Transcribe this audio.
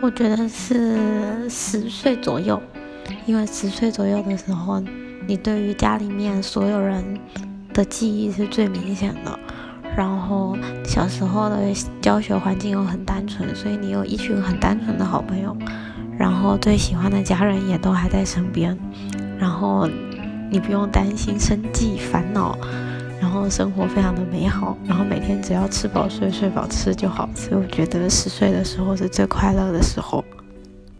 我觉得是十岁左右，因为十岁左右的时候，你对于家里面所有人的记忆是最明显的。然后小时候的教学环境又很单纯，所以你有一群很单纯的好朋友，然后最喜欢的家人也都还在身边，然后你不用担心生计烦恼，然后生活非常的美好，然后每天只要吃饱睡，睡饱吃就好。所以我觉得十岁的时候是最快乐的时候。